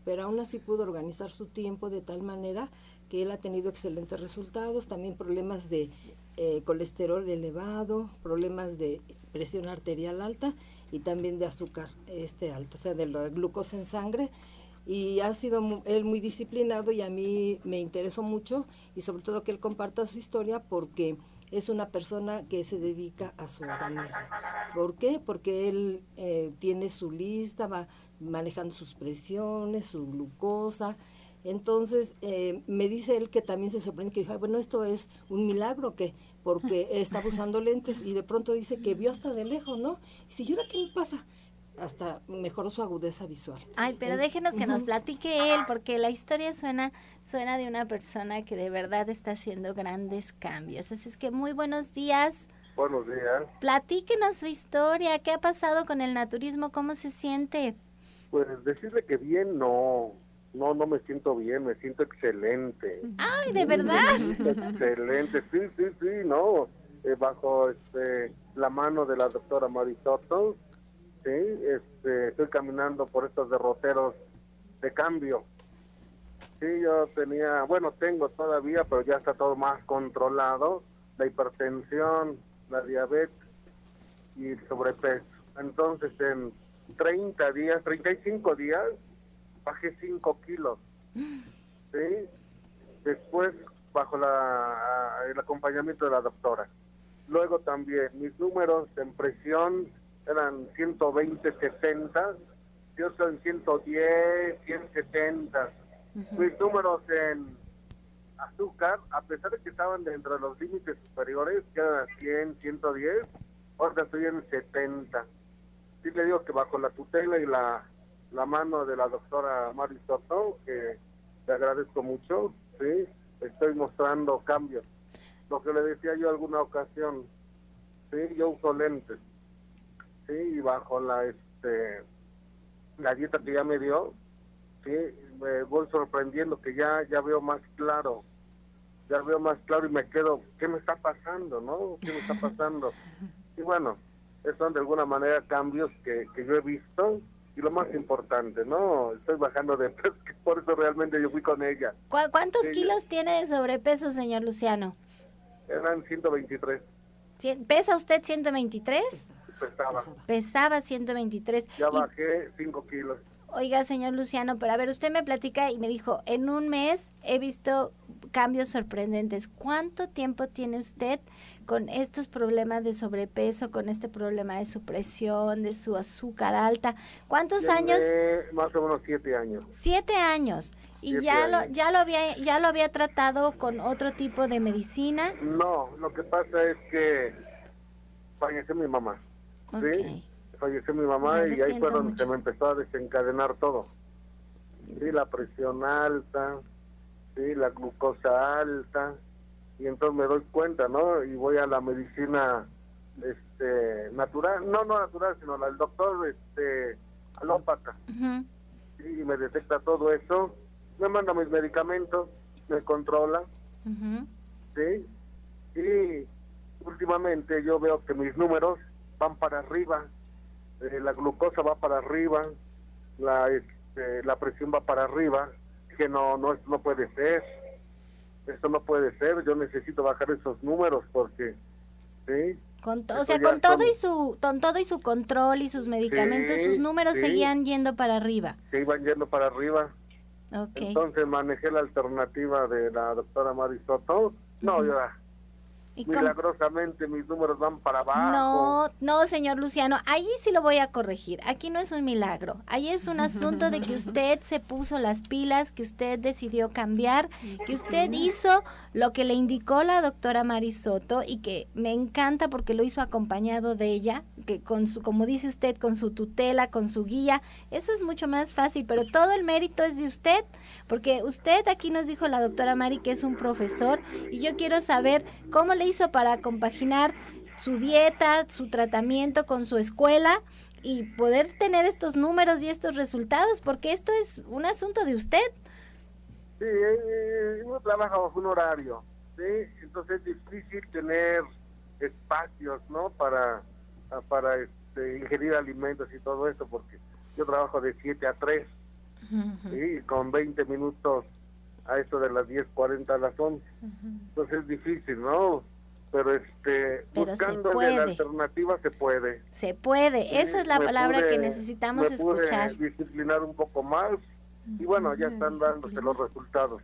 pero aún así pudo organizar su tiempo de tal manera que él ha tenido excelentes resultados, también problemas de eh, colesterol elevado, problemas de presión arterial alta y también de azúcar este alto, o sea, de la glucosa en sangre. Y ha sido él muy disciplinado y a mí me interesó mucho y sobre todo que él comparta su historia porque es una persona que se dedica a su organismo. ¿Por qué? Porque él eh, tiene su lista, va manejando sus presiones, su glucosa. Entonces, eh, me dice él que también se sorprende, que dijo, bueno, esto es un milagro, que porque estaba usando lentes y de pronto dice que vio hasta de lejos, ¿no? Y dice, ¿y ahora qué me pasa? Hasta mejoró su agudeza visual. Ay, pero déjenos que nos platique él, porque la historia suena, suena de una persona que de verdad está haciendo grandes cambios. Así es que muy buenos días. Buenos días. Platíquenos su historia, ¿qué ha pasado con el naturismo? ¿Cómo se siente? Pues decirle que bien no, no, no me siento bien, me siento excelente. Ay, de verdad. Excelente, sí, sí, sí, no, eh, bajo este, la mano de la doctora Marisoto, sí, este, estoy caminando por estos derroteros de cambio. Sí, yo tenía, bueno, tengo todavía, pero ya está todo más controlado, la hipertensión, la diabetes y el sobrepeso. Entonces, en 30 días, 35 días, bajé 5 kilos. ¿sí? Después, bajo la, el acompañamiento de la doctora. Luego también, mis números en presión eran 120, 70, yo soy en 110, 170. Mis números en azúcar, a pesar de que estaban dentro de los límites superiores, que eran 100, 110, ahora estoy en 70. Sí le digo que bajo la tutela y la, la mano de la doctora Mari Soto, que le agradezco mucho, sí, estoy mostrando cambios. Lo que le decía yo alguna ocasión, sí, yo uso lentes sí, y bajo la este la dieta que ya me dio, sí, me voy sorprendiendo que ya ya veo más claro, ya veo más claro y me quedo, ¿qué me está pasando, no? ¿Qué me está pasando? Y bueno, son de alguna manera cambios que, que yo he visto y lo más importante, ¿no? Estoy bajando de peso, que por eso realmente yo fui con ella. ¿Cuántos kilos tiene de sobrepeso, señor Luciano? Eran 123. ¿Pesa usted 123? Pesaba. Pesaba 123. Ya bajé 5 kilos. Oiga, señor Luciano, pero a ver, usted me platica y me dijo, en un mes he visto cambios sorprendentes. ¿Cuánto tiempo tiene usted con estos problemas de sobrepeso, con este problema de su presión, de su azúcar alta? ¿Cuántos años? Más o menos siete años. Siete años. ¿Y ya lo ya lo había ya lo había tratado con otro tipo de medicina? No, lo que pasa es que falleció mi mamá. Sí, falleció mi mamá y ahí fue donde se me empezó a desencadenar todo. Sí, la presión alta, sí, la glucosa alta, y entonces me doy cuenta, ¿no? Y voy a la medicina este natural, no no natural, sino la del doctor este alópata. y me detecta todo eso, me manda mis medicamentos, me controla. Sí. Y últimamente yo veo que mis números van para arriba, eh, la glucosa va para arriba, la, este, la presión va para arriba, que no, no, no puede ser. Esto no puede ser, yo necesito bajar esos números porque, ¿sí? Con o sea, con todo y su con todo y su control y sus medicamentos, sus números seguían yendo para arriba. Se iban yendo para arriba. Entonces manejé la alternativa de la doctora Marisoto. No, Milagrosamente mis números van para abajo. No, no, señor Luciano, ahí sí lo voy a corregir. Aquí no es un milagro. Ahí es un asunto de que usted se puso las pilas, que usted decidió cambiar, que usted hizo lo que le indicó la doctora Marisoto y que me encanta porque lo hizo acompañado de ella, que con su, como dice usted, con su tutela, con su guía. Eso es mucho más fácil, pero todo el mérito es de usted, porque usted aquí nos dijo la doctora Mari que es un profesor y yo quiero saber cómo le hizo para compaginar su dieta, su tratamiento con su escuela y poder tener estos números y estos resultados, porque esto es un asunto de usted. Sí, eh, uno trabaja bajo un horario, ¿sí? Entonces es difícil tener espacios, ¿no? Para, para este, ingerir alimentos y todo eso, porque yo trabajo de 7 a 3, ¿sí? Con 20 minutos a esto de las 10.40 a las 11. Entonces es difícil, ¿no? Pero este buscando la alternativa se puede. Se puede esa es la palabra que necesitamos me escuchar. disciplinar un poco más y bueno ya están dándose los resultados.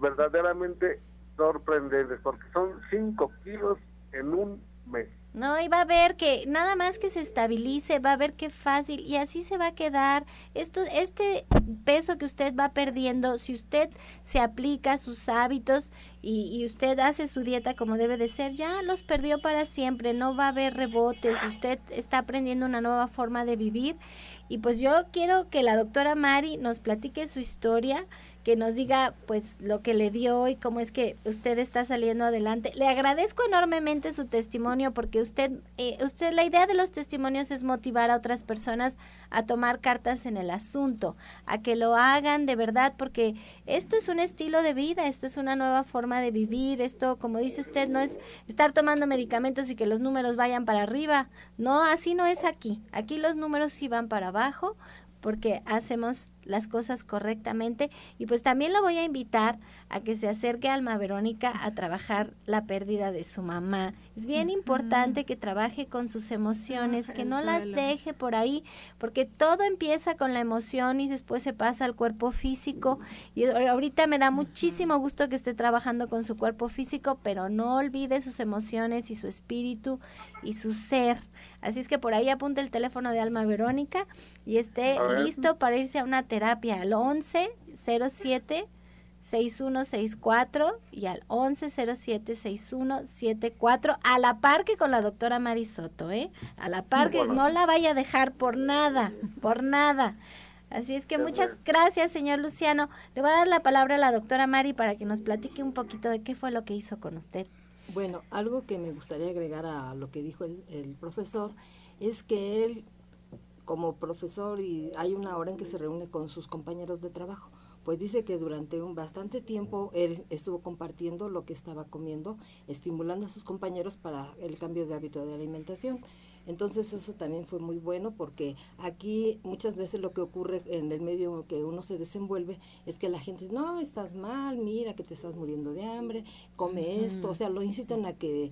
Verdaderamente sorprendentes porque son 5 kilos en un mes. No, y va a ver que nada más que se estabilice, va a ver qué fácil y así se va a quedar. Esto, este peso que usted va perdiendo, si usted se aplica sus hábitos y, y, usted hace su dieta como debe de ser, ya los perdió para siempre, no va a haber rebotes, usted está aprendiendo una nueva forma de vivir. Y pues yo quiero que la doctora Mari nos platique su historia que nos diga pues lo que le dio y cómo es que usted está saliendo adelante. Le agradezco enormemente su testimonio porque usted, eh, usted la idea de los testimonios es motivar a otras personas a tomar cartas en el asunto, a que lo hagan de verdad porque esto es un estilo de vida, esto es una nueva forma de vivir, esto como dice usted no es estar tomando medicamentos y que los números vayan para arriba, no, así no es aquí, aquí los números sí van para abajo porque hacemos las cosas correctamente y pues también lo voy a invitar a que se acerque a Alma Verónica a trabajar la pérdida de su mamá. Es bien importante que trabaje con sus emociones, que no las deje por ahí, porque todo empieza con la emoción y después se pasa al cuerpo físico. Y ahorita me da muchísimo gusto que esté trabajando con su cuerpo físico, pero no olvide sus emociones y su espíritu y su ser. Así es que por ahí apunte el teléfono de Alma Verónica y esté listo para irse a una terapia al 11 07 6164 y al 1107 6174 a la par que con la doctora Marisoto, ¿eh? A la par que no la vaya a dejar por nada, por nada. Así es que muchas gracias, señor Luciano. Le voy a dar la palabra a la doctora Mari para que nos platique un poquito de qué fue lo que hizo con usted. Bueno, algo que me gustaría agregar a lo que dijo el, el profesor es que él como profesor y hay una hora en que se reúne con sus compañeros de trabajo. Pues dice que durante un bastante tiempo él estuvo compartiendo lo que estaba comiendo, estimulando a sus compañeros para el cambio de hábito de alimentación. Entonces eso también fue muy bueno porque aquí muchas veces lo que ocurre en el medio que uno se desenvuelve es que la gente dice, no, estás mal, mira que te estás muriendo de hambre, come esto, o sea, lo incitan a que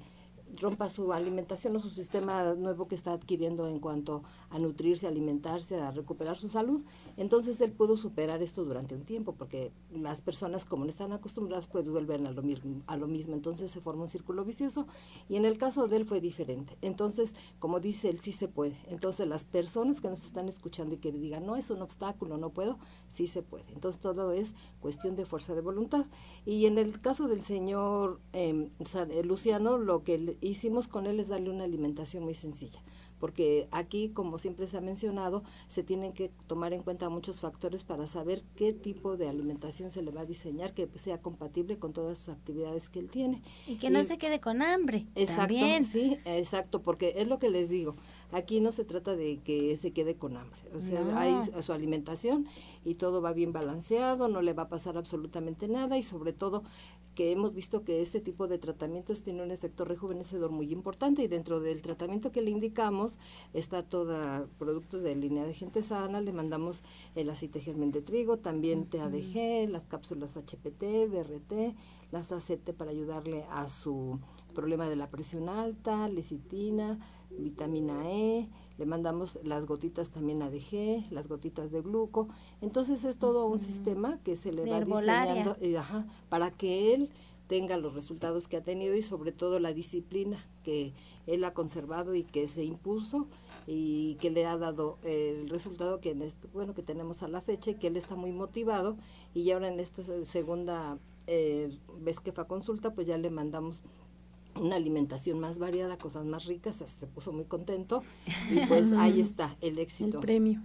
rompa su alimentación o su sistema nuevo que está adquiriendo en cuanto a nutrirse, alimentarse, a recuperar su salud. Entonces él pudo superar esto durante un tiempo porque las personas como no están acostumbradas pues vuelven a lo, mismo, a lo mismo. Entonces se forma un círculo vicioso y en el caso de él fue diferente. Entonces, como dice él, sí se puede. Entonces las personas que nos están escuchando y que digan, no es un obstáculo, no puedo, sí se puede. Entonces todo es cuestión de fuerza de voluntad. Y en el caso del señor em, eh, Luciano, lo que hicimos con él es darle una alimentación muy sencilla porque aquí, como siempre se ha mencionado, se tienen que tomar en cuenta muchos factores para saber qué tipo de alimentación se le va a diseñar que sea compatible con todas sus actividades que él tiene. Y que no se quede con hambre. Exacto, sí, exacto, porque es lo que les digo, aquí no se trata de que se quede con hambre, o sea, hay su alimentación y todo va bien balanceado, no le va a pasar absolutamente nada y sobre todo que hemos visto que este tipo de tratamientos tiene un efecto rejuvenecedor muy importante y dentro del tratamiento que le indicamos está toda productos de línea de gente sana, le mandamos el aceite germen de trigo, también TADG, las cápsulas HPT, BRT, las ACT para ayudarle a su problema de la presión alta, lecitina, vitamina E, le mandamos las gotitas también ADG, las gotitas de gluco. Entonces es todo un sistema que se le va diseñando eh, para que él tenga los resultados que ha tenido y sobre todo la disciplina que él ha conservado y que se impuso y que le ha dado el resultado que en bueno que tenemos a la fecha y que él está muy motivado. Y ahora en esta segunda eh, vez que fue a consulta pues ya le mandamos una alimentación más variada, cosas más ricas, se puso muy contento y pues ahí está el éxito. El premio.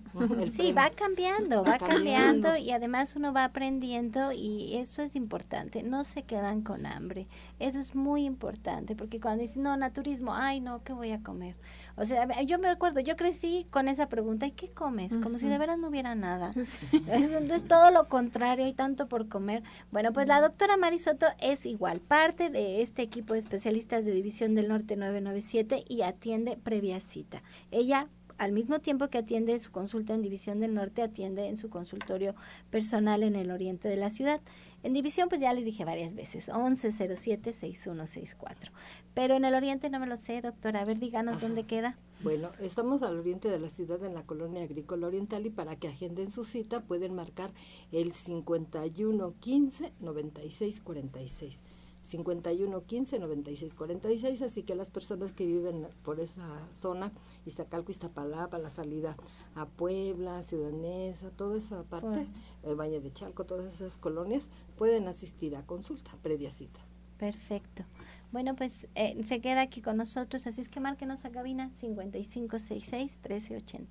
sí, va cambiando, va, cambiando. y además uno va aprendiendo y eso es importante, no se quedan con hambre, eso es muy importante porque cuando dicen, no, naturismo, ay no, ¿qué voy a comer? O sea, yo me recuerdo, yo crecí con esa pregunta, ¿y qué comes? Como si de veras no hubiera nada. Es, todo lo contrario, hay tanto por comer. Bueno, pues la doctora Marisoto es igual, parte de este equipo de especialistas de División del Norte 997 y atiende previa cita. Ella al mismo tiempo que atiende su consulta en División del Norte, atiende en su consultorio personal en el oriente de la ciudad. En división, pues ya les dije varias veces, 1107-6164. Pero en el oriente no me lo sé, doctora. A ver, díganos dónde queda. Bueno, estamos al oriente de la ciudad, en la colonia agrícola oriental, y para que agenden su cita pueden marcar el 5115-9646. 51 15 96 46, así que las personas que viven por esa zona, Iztacalco, Iztapalapa, la salida a Puebla, Ciudadanesa, toda esa parte, el Valle de Chalco, todas esas colonias, pueden asistir a consulta previa cita. Perfecto. Bueno, pues eh, se queda aquí con nosotros, así es que márquenos a cabina 5566-1380.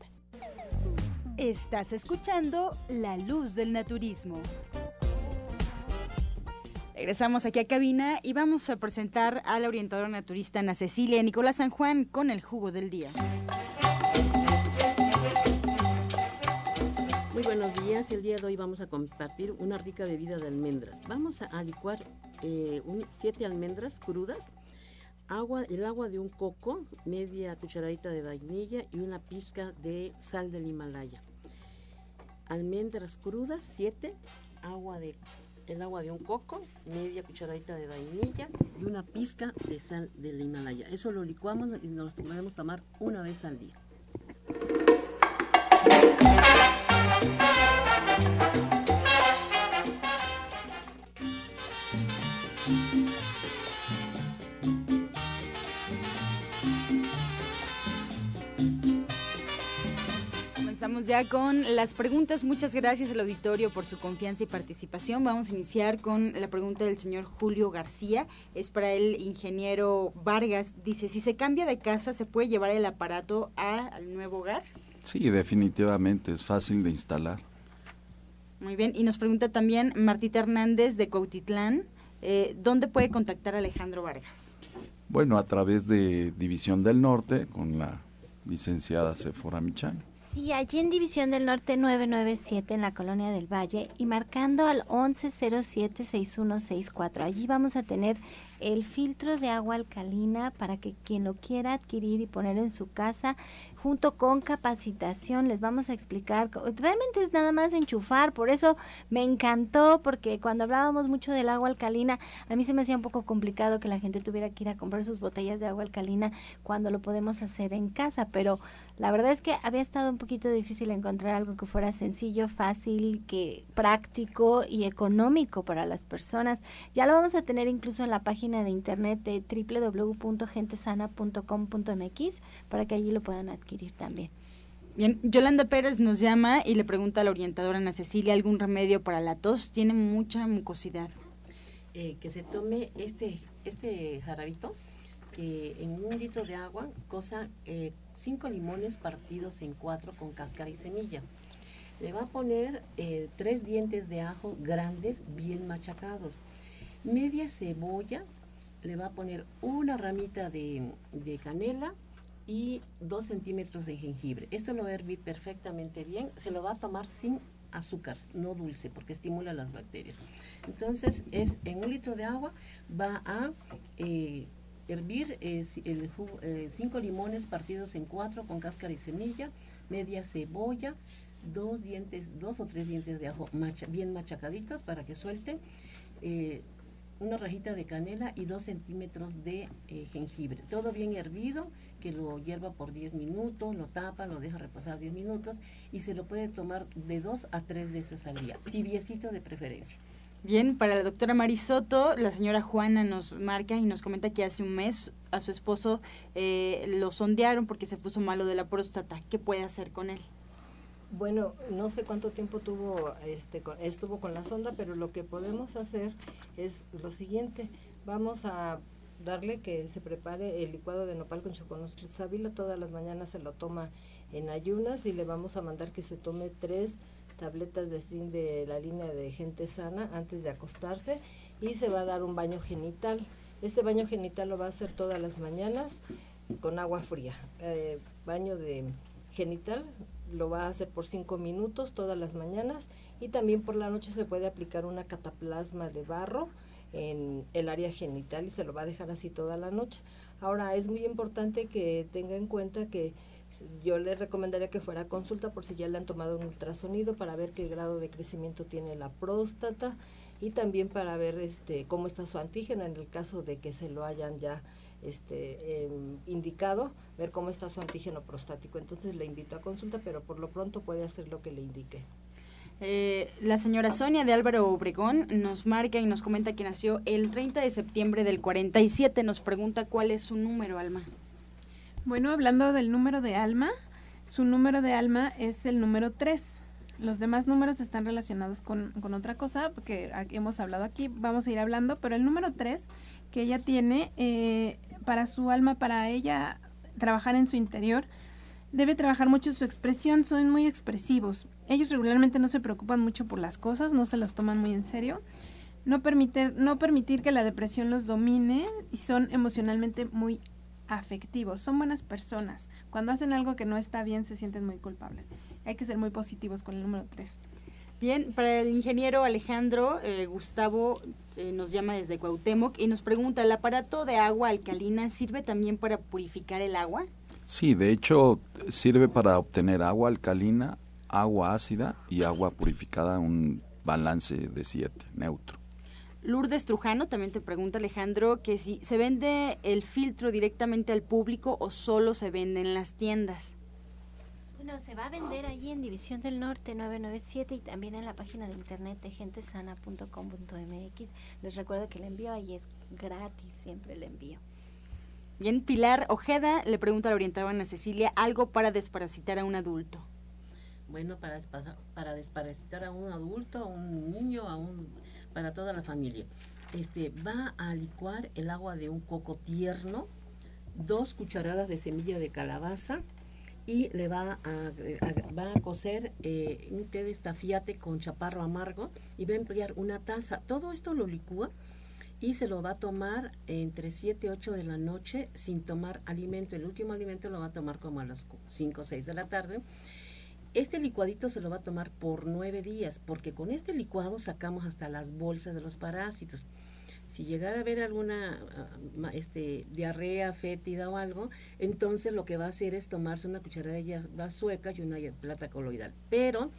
Estás escuchando La Luz del Naturismo. Regresamos aquí a cabina y vamos a presentar a la orientadora naturista Ana Cecilia Nicolás San Juan con el jugo del día. Muy buenos días. El día de hoy vamos a compartir una rica bebida de almendras. Vamos a licuar eh, siete almendras crudas, agua, el agua de un coco, media cucharadita de vainilla y una pizca de sal del Himalaya. Almendras crudas, siete, agua de el agua de un coco, media cucharadita de vainilla y una pizca de sal del Himalaya. Eso lo licuamos y nos podemos tomar una vez al día. Ya con las preguntas. Muchas gracias al auditorio por su confianza y participación. Vamos a iniciar con la pregunta del señor Julio García. Es para el ingeniero Vargas. Dice, si se cambia de casa, ¿se puede llevar el aparato al nuevo hogar? Sí, definitivamente, es fácil de instalar. Muy bien, y nos pregunta también Martita Hernández de Cuautitlán, eh, ¿dónde puede contactar a Alejandro Vargas? Bueno, a través de División del Norte con la licenciada Sephora Michan. Sí, allí en División del Norte 997 en la Colonia del Valle y marcando al 1107-6164. Allí vamos a tener el filtro de agua alcalina para que quien lo quiera adquirir y poner en su casa junto con capacitación les vamos a explicar, realmente es nada más enchufar, por eso me encantó, porque cuando hablábamos mucho del agua alcalina, a mí se me hacía un poco complicado que la gente tuviera que ir a comprar sus botellas de agua alcalina cuando lo podemos hacer en casa, pero la verdad es que había estado un poquito difícil encontrar algo que fuera sencillo, fácil, que práctico y económico para las personas. Ya lo vamos a tener incluso en la página de internet de www.gentesana.com.mx para que allí lo puedan adquirir también. Bien, Yolanda Pérez nos llama y le pregunta a la orientadora Ana Cecilia algún remedio para la tos. Tiene mucha mucosidad. Eh, que se tome este, este jarabito, que en un litro de agua cosa eh, cinco limones partidos en cuatro con cáscara y semilla. Le va a poner eh, tres dientes de ajo grandes, bien machacados. Media cebolla, le va a poner una ramita de, canela, y dos centímetros de jengibre. Esto lo va a hervir perfectamente bien. Se lo va a tomar sin azúcar, no dulce, porque estimula las bacterias. Entonces, es en un litro de agua va a eh, hervir eh, el eh, cinco limones partidos en cuatro con cáscara y semilla, media cebolla, dos dientes, dos o tres dientes de ajo bien machacaditos para que suelten una rajita de canela y dos centímetros de jengibre. Todo bien hervido que lo hierva por 10 minutos, lo tapa, lo deja reposar 10 minutos y se lo puede tomar de dos a tres veces al día, tibiecito de preferencia. Bien, para la doctora Marisoto, la señora Juana nos marca y nos comenta que hace un mes a su esposo eh, lo sondearon porque se puso malo de la próstata. ¿Qué puede hacer con él? Bueno, no sé cuánto tiempo tuvo, este, estuvo con la sonda, pero lo que podemos hacer es lo siguiente. Vamos a darle que se prepare el licuado de nopal con choconostle sábila. Todas las mañanas se lo toma en ayunas y le vamos a mandar que se tome tres tabletas de zinc de la línea de gente sana antes de acostarse y se va a dar un baño genital. Este baño genital lo va a hacer todas las mañanas con agua fría. Eh, baño de genital lo va a hacer por cinco minutos todas las mañanas y también por la noche se puede aplicar una cataplasma de barro en el área genital y se lo va a dejar así toda la noche. Ahora es muy importante que tenga en cuenta que yo le recomendaría que fuera a consulta por si ya le han tomado un ultrasonido para ver qué grado de crecimiento tiene la próstata y también para ver este cómo está su antígeno en el caso de que se lo hayan ya este em, indicado, ver cómo está su antígeno prostático. Entonces le invito a consulta, pero por lo pronto puede hacer lo que le indique. Eh, la señora Sonia de Álvaro Obregón nos marca y nos comenta que nació el 30 de septiembre del 47. Nos pregunta cuál es su número, Alma. Bueno, hablando del número de Alma, su número de Alma es el número 3. Los demás números están relacionados con, con otra cosa, porque hemos hablado aquí, vamos a ir hablando, pero el número 3 que ella tiene eh, para su alma, para ella trabajar en su interior, debe trabajar mucho su expresión, son muy expresivos. Ellos regularmente no se preocupan mucho por las cosas, no se las toman muy en serio. No permitir, no permitir que la depresión los domine y son emocionalmente muy afectivos, son buenas personas. Cuando hacen algo que no está bien se sienten muy culpables. Hay que ser muy positivos con el número 3. Bien, para el ingeniero Alejandro, eh, Gustavo eh, nos llama desde Cuauhtémoc y nos pregunta, ¿el aparato de agua alcalina sirve también para purificar el agua? Sí, de hecho sirve para obtener agua alcalina, agua ácida y agua purificada, un balance de 7, neutro. Lourdes Trujano también te pregunta Alejandro que si se vende el filtro directamente al público o solo se vende en las tiendas. Bueno, se va a vender allí en División del Norte 997 y también en la página de internet de gentesana.com.mx. Les recuerdo que el envío ahí es gratis, siempre el envío. Bien, Pilar Ojeda le pregunta a la orientada Ana Cecilia algo para desparasitar a un adulto. Bueno, para, para desparasitar a un adulto, a un niño, a un, para toda la familia. Este, va a licuar el agua de un coco tierno, dos cucharadas de semilla de calabaza y le va a, va a cocer eh, un té de estafiate con chaparro amargo y va a emplear una taza. Todo esto lo licúa y se lo va a tomar entre 7 y 8 de la noche sin tomar alimento. El último alimento lo va a tomar como a las 5 o 6 de la tarde. Este licuadito se lo va a tomar por 9 días, porque con este licuado sacamos hasta las bolsas de los parásitos. Si llegara a haber alguna ah, este, diarrea fétida o algo, entonces lo que va a hacer es tomarse una cucharada de hierbas suecas y una plata coloidal. Pero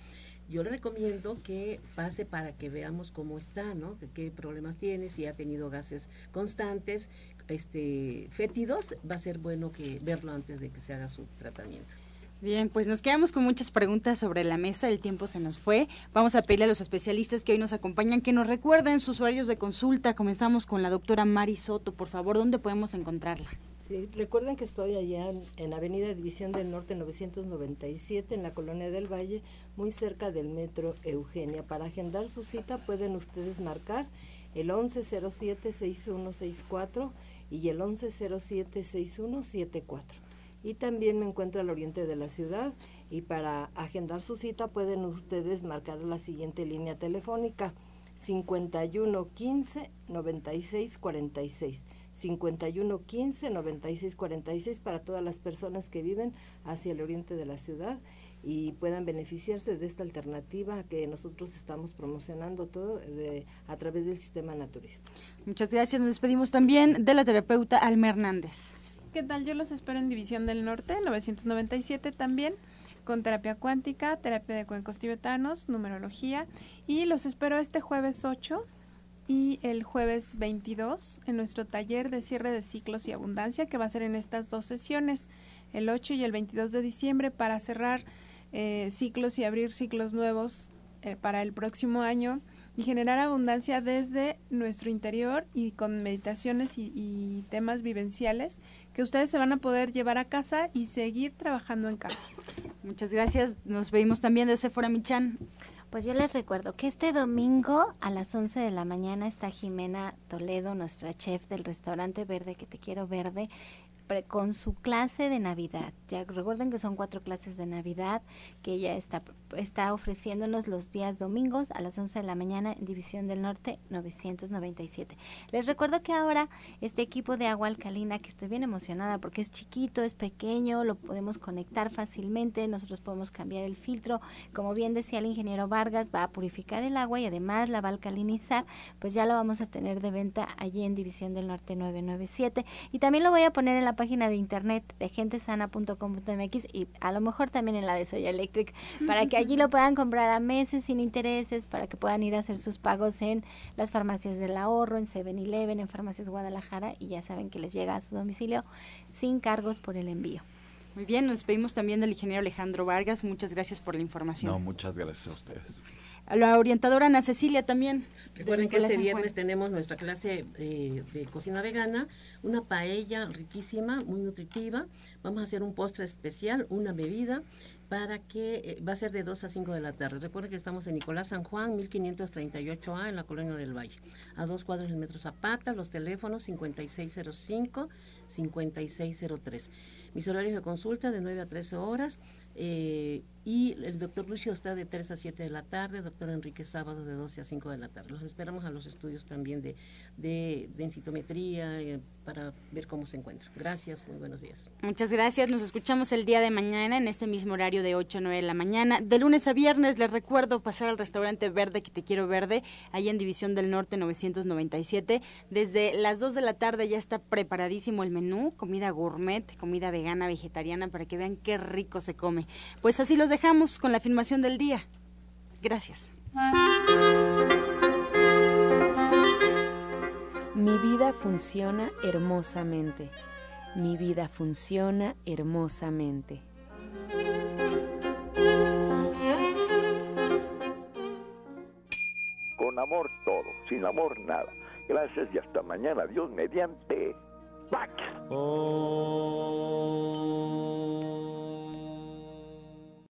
yo le recomiendo que pase para que veamos cómo está, ¿no? qué problemas tiene, si ha tenido gases constantes, este, fétidos, va a ser bueno que verlo antes de que se haga su tratamiento. Bien, pues nos quedamos con muchas preguntas sobre la mesa, el tiempo se nos fue. Vamos a pedirle a los especialistas que hoy nos acompañan que nos recuerden sus horarios de consulta. Comenzamos con la doctora Mari Soto, por favor, ¿dónde podemos encontrarla? Sí, recuerden que estoy allá en, Avenida División del Norte 997 en la Colonia del Valle, muy cerca del Metro Eugenia. Para agendar su cita pueden ustedes marcar el 1107-6164 y el 1107-6174. Y también me encuentro al oriente de la ciudad y para agendar su cita pueden ustedes marcar la siguiente línea telefónica 5115 9646. 5115 9646 para todas las personas que viven hacia el oriente de la ciudad y puedan beneficiarse de esta alternativa que nosotros estamos promocionando todo a través del sistema naturista. Muchas gracias. Nos despedimos también de la terapeuta Alma Hernández. ¿Qué tal? Yo los espero en División del Norte, 997 también con terapia cuántica, terapia de cuencos tibetanos, numerología y los espero este jueves 8 y el jueves 22 en nuestro taller de cierre de ciclos y abundancia que va a ser en estas dos sesiones, el 8 y el 22 de diciembre para cerrar eh, ciclos y abrir ciclos nuevos eh, para el próximo año y generar abundancia desde nuestro interior y con meditaciones y, y temas vivenciales que ustedes se van a poder llevar a casa y seguir trabajando en casa. Muchas gracias. Nos pedimos también de Sephora Michan. Pues yo les recuerdo que este domingo a las 11 de la mañana está Jimena Toledo, nuestra chef del restaurante Verde, que te quiero verde, con su clase de Navidad. Ya recuerden que son cuatro clases de Navidad que ella está, está ofreciéndonos los días domingos a las 11 de la mañana en División del Norte 997. Les recuerdo que ahora este equipo de agua alcalina, que estoy bien emocionada porque es chiquito, es pequeño, lo podemos conectar fácilmente, nosotros podemos cambiar el filtro. Como bien decía el ingeniero Vargas, va a purificar el agua y además la va a alcalinizar, pues ya lo vamos a tener de venta allí en División del Norte 997. Y también lo voy a poner en la página de internet de gentesana.com.mx y a lo mejor también en la de Soya Electric para que allí lo puedan comprar a meses sin intereses, para que puedan ir a hacer sus pagos en las farmacias del ahorro, en 7-Eleven, en farmacias Guadalajara y ya saben que les llega a su domicilio sin cargos por el envío. Muy bien, nos despedimos también del ingeniero Alejandro Vargas. Muchas gracias por la información. No, muchas gracias a ustedes. a la orientadora Ana Cecilia también. Recuerden que este viernes tenemos nuestra clase eh, de cocina vegana, una paella riquísima, muy nutritiva. Vamos a hacer un postre especial, una bebida para que eh, va a ser de 2 a 5 de la tarde. Recuerden que estamos en Nicolás San Juan, 1538A, en la colonia del Valle. A dos cuadros del Metro Zapata, los teléfonos 5605, 5603. Mis horarios de consulta de 9 a 13 horas. Eh, y el doctor Lucio está de 3 a 7 de la tarde, doctor Enrique sábado de 12 a 5 de la tarde. Los esperamos a los estudios también de, de densitometría eh, para ver cómo se encuentra. Gracias, muy buenos días. Muchas gracias, nos escuchamos el día de mañana en este mismo horario de 8 a 9 de la mañana. De lunes a viernes les recuerdo pasar al restaurante Verde que te quiero verde, ahí en División del Norte 997. Desde las 2 de la tarde ya está preparadísimo el menú, comida gourmet, comida vegana, vegetariana, para que vean qué rico se come. Pues así los dejamos con la filmación del día. Gracias. Mi vida funciona hermosamente. Mi vida funciona hermosamente. Con amor todo, sin amor nada. Gracias y hasta mañana. Dios mediante. ¡Pax! Oh.